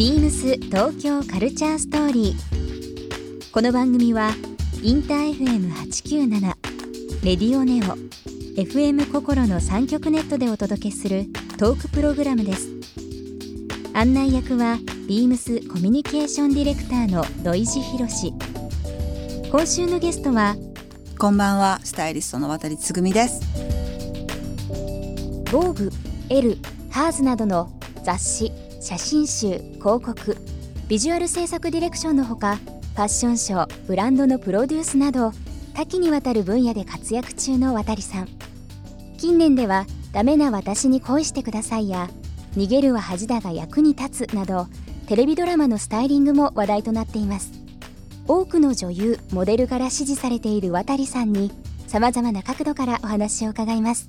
ビームス東京カルチャーストーリー。この番組はインター FM897 レディオネオ FM 心の三極ネットでお届けするトークプログラムです。案内役はビームスコミュニケーションディレクターの土井博志。今週のゲストはこんばんは、スタイリストの渡つぐみです。ボーグ、エル、ハーズなどの雑誌、写真集、広告、ビジュアル制作ディレクションのほか、ファッションショー、ブランドのプロデュースなど、多岐にわたる分野で活躍中の渡さん。近年では、ダメな私に恋してくださいや、逃げるは恥だが役に立つなど、テレビドラマのスタイリングも話題となっています。多くの女優、モデルから支持されている渡さんに、様々な角度からお話を伺います。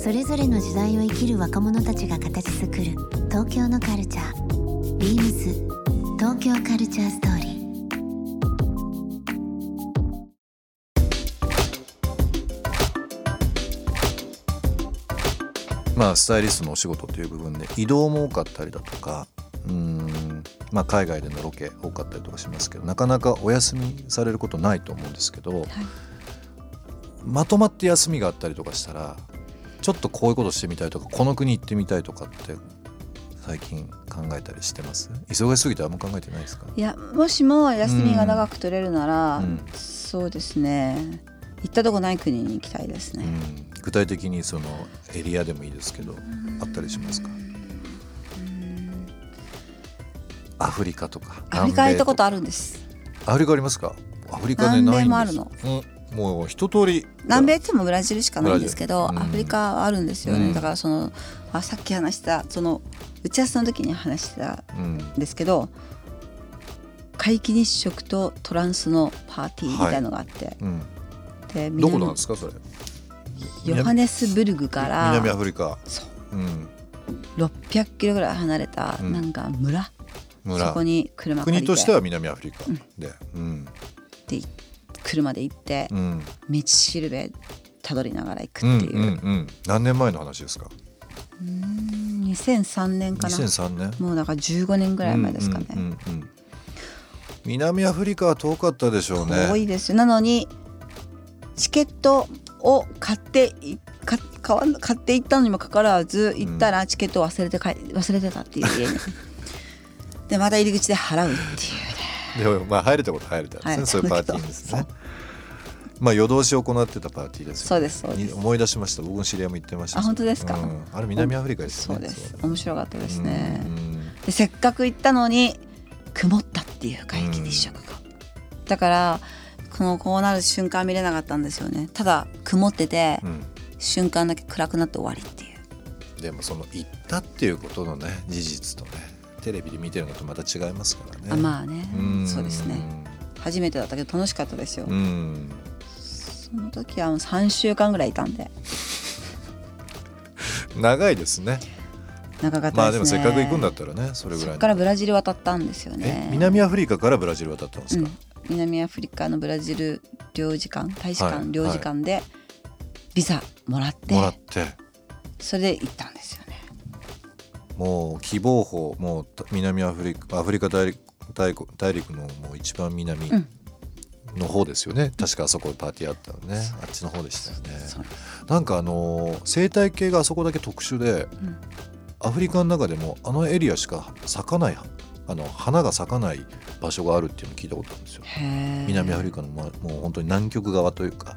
それぞれの時代を生きる若者たちが形作る東京のカルチャー。ビームス東京カルチャーストーリー。まあ、スタイリストのお仕事という部分で移動も多かったりだとかうーん、まあ、海外でのロケ多かったりとかしますけどなかなかお休みされることないと思うんですけど、まとまって休みがあったりとかしたらちょっとこういうことしてみたいとかこの国行ってみたいとかって最近考えたりしてます？忙しすぎてあんま考えてないですか？いや、もしも休みが長く取れるなら、うん。そうですね。行ったとこない国に行きたいですね。うん。具体的にそのエリアでもいいですけどあったりしますか？アフリカとかアフリカ行ったことああるんです。アフリカありますか？アフリカでないんでもあるの。うん、もう一通り。南米ってもブラジルしかないんですけど、うん。アフリカはあるんですよね。うん。だからそのあさっき話したその打ち合わせの時に話してたうんんですけど、皆既日食とトランスのパーティーみたいのがあって、うん、でどこなんですかそれ？ヨハネスブルグから南アフリカ。そう。うん。600キロぐらい離れたうん。なんか村、村。そこに車借りて。国としては南アフリカで。うん。で車で行ってうん。道しるべたどりながら行くうんっていう。う、んうん何年前の話ですか？2003年かな。2003年？もうだから15年ぐらい前ですかね、うんうんうんうん。南アフリカは遠かったでしょうね。遠いです。よなのにチケットを買って買わ買っていったのにもかかわらず行ったらチケットを忘れて帰忘れてたっていう。家 にでまた入り口で払うっていう。ねでもまあ入れたこと入れたんですね、入れたそういうパーティーですね。まあ夜通し行ってたパーティーですよ、ね、そうですそうです。に思い出しました。僕の知り合いも言ってましたあ本当ですか？うん。あれ南アフリカですね。そうです。面白かったですね。でせっかく行ったのに曇ったっていう皆既日食が、だからこのこうなる瞬間見れなかったんですよね。ただ曇ってて、うん。瞬間だけ暗くなって終わりっていう。でもその行ったっていうことのね事実とねテレビで見てるのとまた違いますからね。あまあね。ん。そうですね。初めてだったけど楽しかったですよ、うん。その時はもう3週間ぐらいいたんで。長いですね。長かったですね。まあでもせっかく行くんだったらねそれぐらいからブラジル渡ったんですよね。え南アフリカからブラジル渡ったんですか、うん、南アフリカのブラジル領事館大使はい館領事館でビザもらって,、もらって。それで行ったもう希望法もう南アフリカアフリカ大陸大陸のもう一番南うん。の方ですよね、確かあそこでパーティーあったのね。あっちの方でしたよね。なんかあのー生態系があそこだけ特殊で、んアフリカの中でもあのエリアしか咲かないあの花が咲かない場所があるっていうのを聞いたことあるんですよ。南アフリカの、ま、もう本当に南極側というか、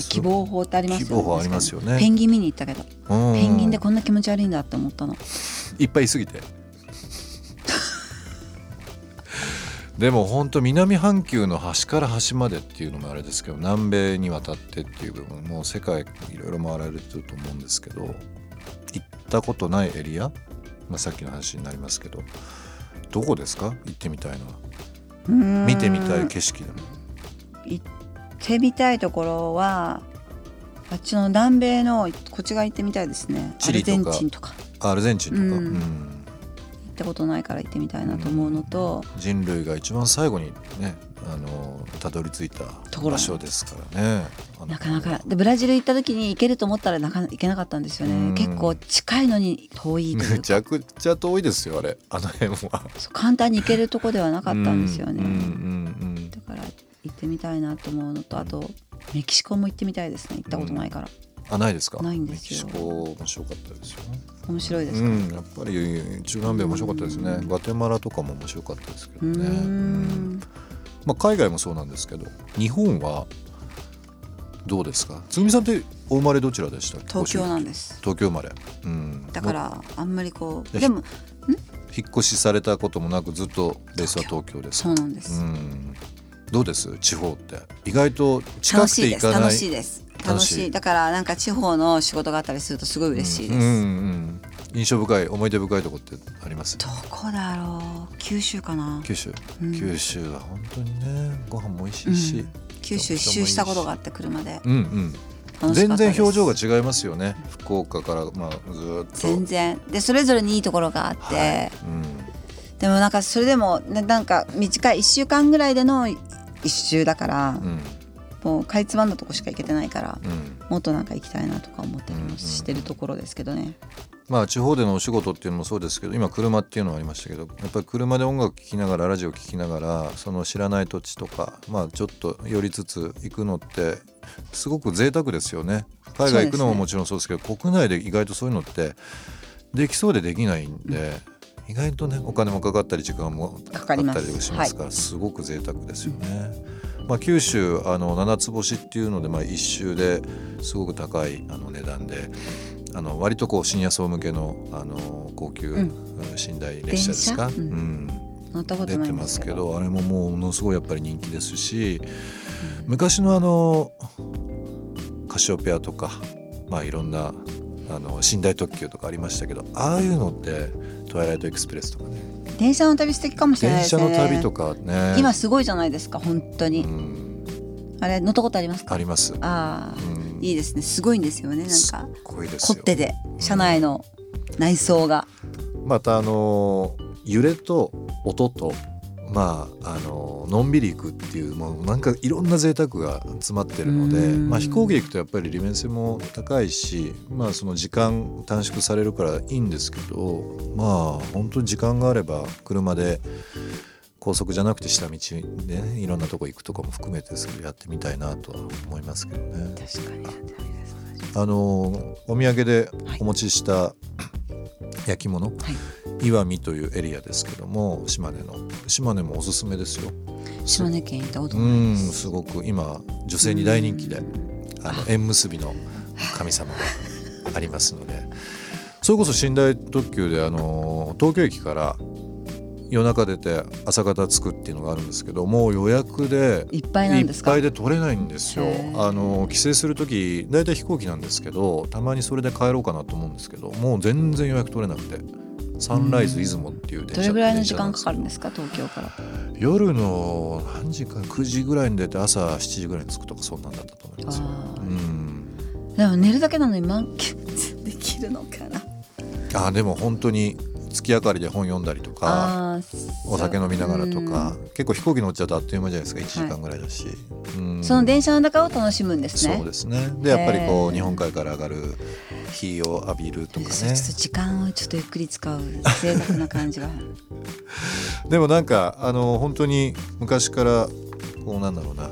希望法ってありますよね。希望法ありますよね。ペンギン見に。行ったけど、うん。ペンギンでこんな気持ち悪いんだって思ったの。いっぱいいすぎて。でも本当南半球の端から端までっていうのもあれですけど南米に渡ってっていう部分もう世界いろいろ回られてると思うんですけど行ったことないエリア、まあ、さっきの話になりますけど。どこですか？行ってみたいのは。見てみたい景色でも。行ってみたいところはあっちの南米のこっち側行ってみたいですね。アルゼンチンとか。アルゼンチンとか、うん。うん。行ったことないから行ってみたいなと思うのと、人類が一番最後にねあのたどり着いたところ。場所ですからね。なかなか。でブラジル行った時に行けると思ったらなかなか行けなかったんですようん。ね結構近いのに遠いめちゃくちゃ遠いですよあれ。あの辺は。簡単に行けるとこではなかったんですよね、うんうんうん行ってみたいなと思うのとあとメキシコも行ってみたいですね。行ったことないから、あないですか？ないんですよ。メキシコ面白かったですよ。面白いですか、うん。やっぱり中南米面白かったですね。うん。ガテマラとかも面白かったですけどね。ん。まあ、海外もそうなんですけど日本はどうですか？つぐみさんってお生まれどちらでした東京なんです。東京生まれ、うん、だからあ。んまりこうででも引っ越しされたこともなくずっとベースは東京ですそうなんです、うんどうです？地方って。意外と近くていです行かない。楽しいです。楽楽しいしい。だからなんか地方の仕事があったりするとすごい嬉しいです、うんうんうん。印象深い思い出深いとこってあります？どこだろう。九州かな。九州、うん。九州は本当にねご飯も美味しいし、九州一周したことがあって車で。うんうん。全然表情が違いますよね。福岡からまあずーっと。全然。でそれぞれにいいところがあって、はい。でもなんかそれでもねなんか短い1週間ぐらいでの一周だから、うん。うんもうかいつまんだとこしか行けてないから、うん。もっとなんか行きたいなとか思ったりもうんうんしてるところですけどね、まあ地方でのお仕事っていうのもそうですけど今車っていうのはありましたけどやっぱり車で音楽聴きながらラジオ聴きながらその知らない土地とかまあちょっと寄りつつ行くのってすごく贅沢ですよね。海外行くのももちろんそうですけど国内で意外とそういうのってできそうでできないんで、意外とねお金もかかったり時間もかかったりしますから、すごく贅沢ですよね。まあ、九州あの七つ星っていうので、まあ、一周ですごく高いあの値段であの割とこうシニア層向けのあの高級、うん。寝台列車ですか、うん。出てますけどあれももうものすごいやっぱり人気ですし、昔のあのカシオペアとかまあいろんなあの寝台特急とかありましたけどああいうのってトワイライトエクスプレスとかね。電車の旅素敵かもしれない電車ですね。の旅とかね。今すごいじゃないですか本当に、うん。あれ乗ったことありますか？あります。ああ、うん。いいですね。すごいんですよねなんか。ごいですよ。凝ってて車内の内装が、またあの揺れと音とまああののんびり行くっていうもうなんかいろんな贅沢が詰まってるので、うん。まあ、飛行機で行くとやっぱり利便性も高いし、まあ、その時間短縮されるからいいんですけどまあ本当に時間があれば車で高速じゃなくて下道で、ね、いろんなとこ行くとかも含めてですけどやってみたいなとは思いますけどね。確かに。あのお土産でお持ちした焼き物、はい、岩見というエリアですけども島根の。島根もおすすめですよ。島根県行ったことうないでんすすごく今女性に大人気であの縁結びの神様がありますので。それこそ寝台特急であの東京駅から夜中出て朝方着くっていうのがあるんですけどもう予約でいっぱいなんですか？いっぱいで取れないんですよ。あの帰省する時大体飛行機なんですけどたまにそれで帰ろうかなと思うんですけどもう全然予約取れなくてサンライズ出雲っていう電車どれぐらいの時間かかるん電ですか東京から？夜の何時か9時ぐらいに出て朝7時ぐらいに着くとかそんなんだったと思います。うん。でも寝るだけなのに満喫できるのかな。あでも本当に月明かりで本読んだりとかお酒飲みながらとかう。ん。結構飛行機乗っちゃうとあっという間じゃないですか1時間ぐらいだし、うん。その電車の中を楽しむんですね。そうですね。でやっぱりこう日本海から上がる日を浴びるとかね。そうちょっと時間をちょっとゆっくり使う贅沢な感じが でもなんかあの本当に昔からこうなんだろうな。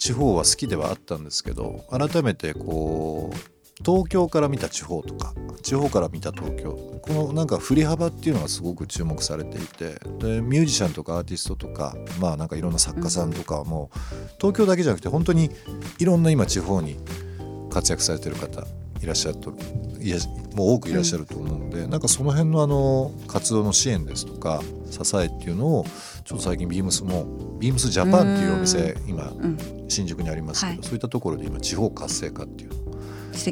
地方は好きではあったんですけど改めてこう東京から見た地方とか地方から見た東京このなんか振り幅っていうのがすごく注目されていてでミュージシャンとかアーティストとかまあなんかいろんな作家さんとかも、東京だけじゃなくて本当にいろんな今地方に活躍されてる方いらっしゃるといやもう多くいらっしゃると思うので、なんかその辺のあの活動の支援ですとか支えっていうのをちょっと最近ビームスもビームスジャパンっていうお店今うん。新宿にありますけど、はい。そういったところで今地方活性化っていうのを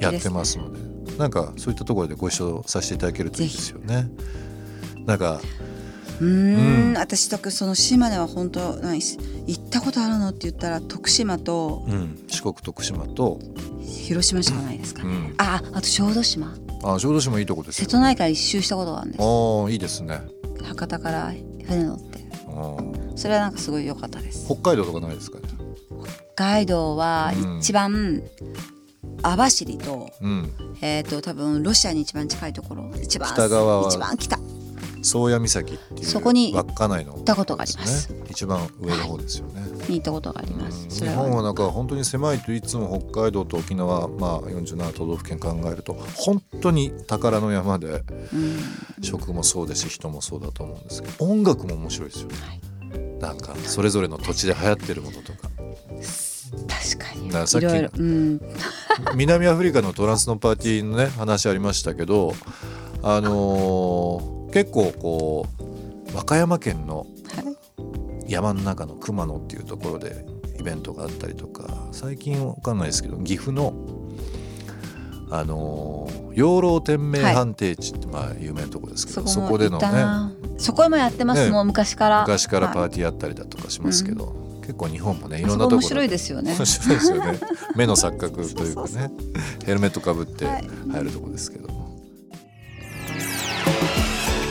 やってね、ますのでなんかそういったところでご一緒させていただけるといいですよね。なんかうーん私とくその島根は本当何し行ったことあるのって言ったら徳島とうん、四国徳島と、広島しかないですかね、うん、ああと小豆島。あ小豆島いいとこですよ。瀬戸内海一周したことがあるんです。ああいいですね。博多から船乗って。あーそれはなんかすごい良かったです。北海道とかないですかね？北海道はうん一番網走と,、うん。えっ、と多分ロシアに一番近いところ。一番北側は。一番北宗谷岬っていうそこに稚内の行ったことがあります。ね。一番上の方ですよね、に行ったことがあります、日本はなんか本当に狭いといつも北海道と沖縄、まあ、47都道府県考えると本当に宝の山でうん。食もそうですし人もそうだと思うんですけど音楽も面白いですよね、なんかそれぞれの土地で流行ってるものとか。確かに。だからさっきいろいろ。うん。南アフリカのトランスのパーティーのね話ありましたけどあのー結構こう和歌山県の山の中の熊野っていうところでイベントがあったりとか最近わかんないですけど岐阜のあのー養老天命判定地ってまあ有名なところですけど、そそこでのねそこもやってます、ね。もう昔から。昔からパはい。ーティーやったりだとかしますけど、結構日本もねいろあんなとこ面白いですよね。面白いですよね。目の錯覚というかね。ヘルメットかぶってはい。入るとこですけども、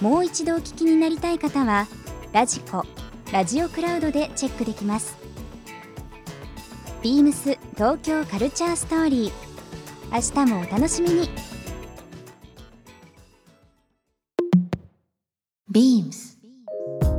もう一度お聞きになりたい方はラジコラジオクラウドでチェックできます。ビームス東京カルチャーストーリー。明日もお楽しみに。Beams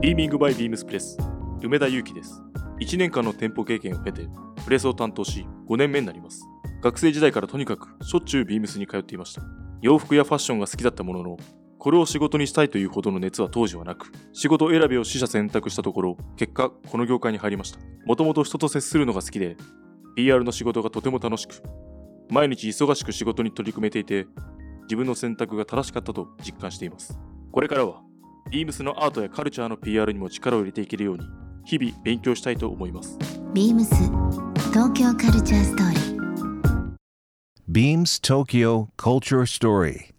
ビーミングバイビームスプレス。梅田裕樹です。1年間の店舗経験を経てプレスを担当し5年目になります。学生時代からとにかくしょっちゅうビームスに通っていました。洋服やファッションが好きだったもののこれを仕事にしたいというほどの熱は当時はなく仕事選びを取捨選択したところ結果この業界に入りました。もともと人と接するのが好きで PR の仕事がとても楽しく毎日忙しく仕事に取り組めていて自分の選択が正しかったと実感しています。これからはビームスのアートやカルチャーの PR にも力を入れていけるように日々勉強したいと思います。Beams 東京カルチャーストーリー。Beams Tokyo Culture Story.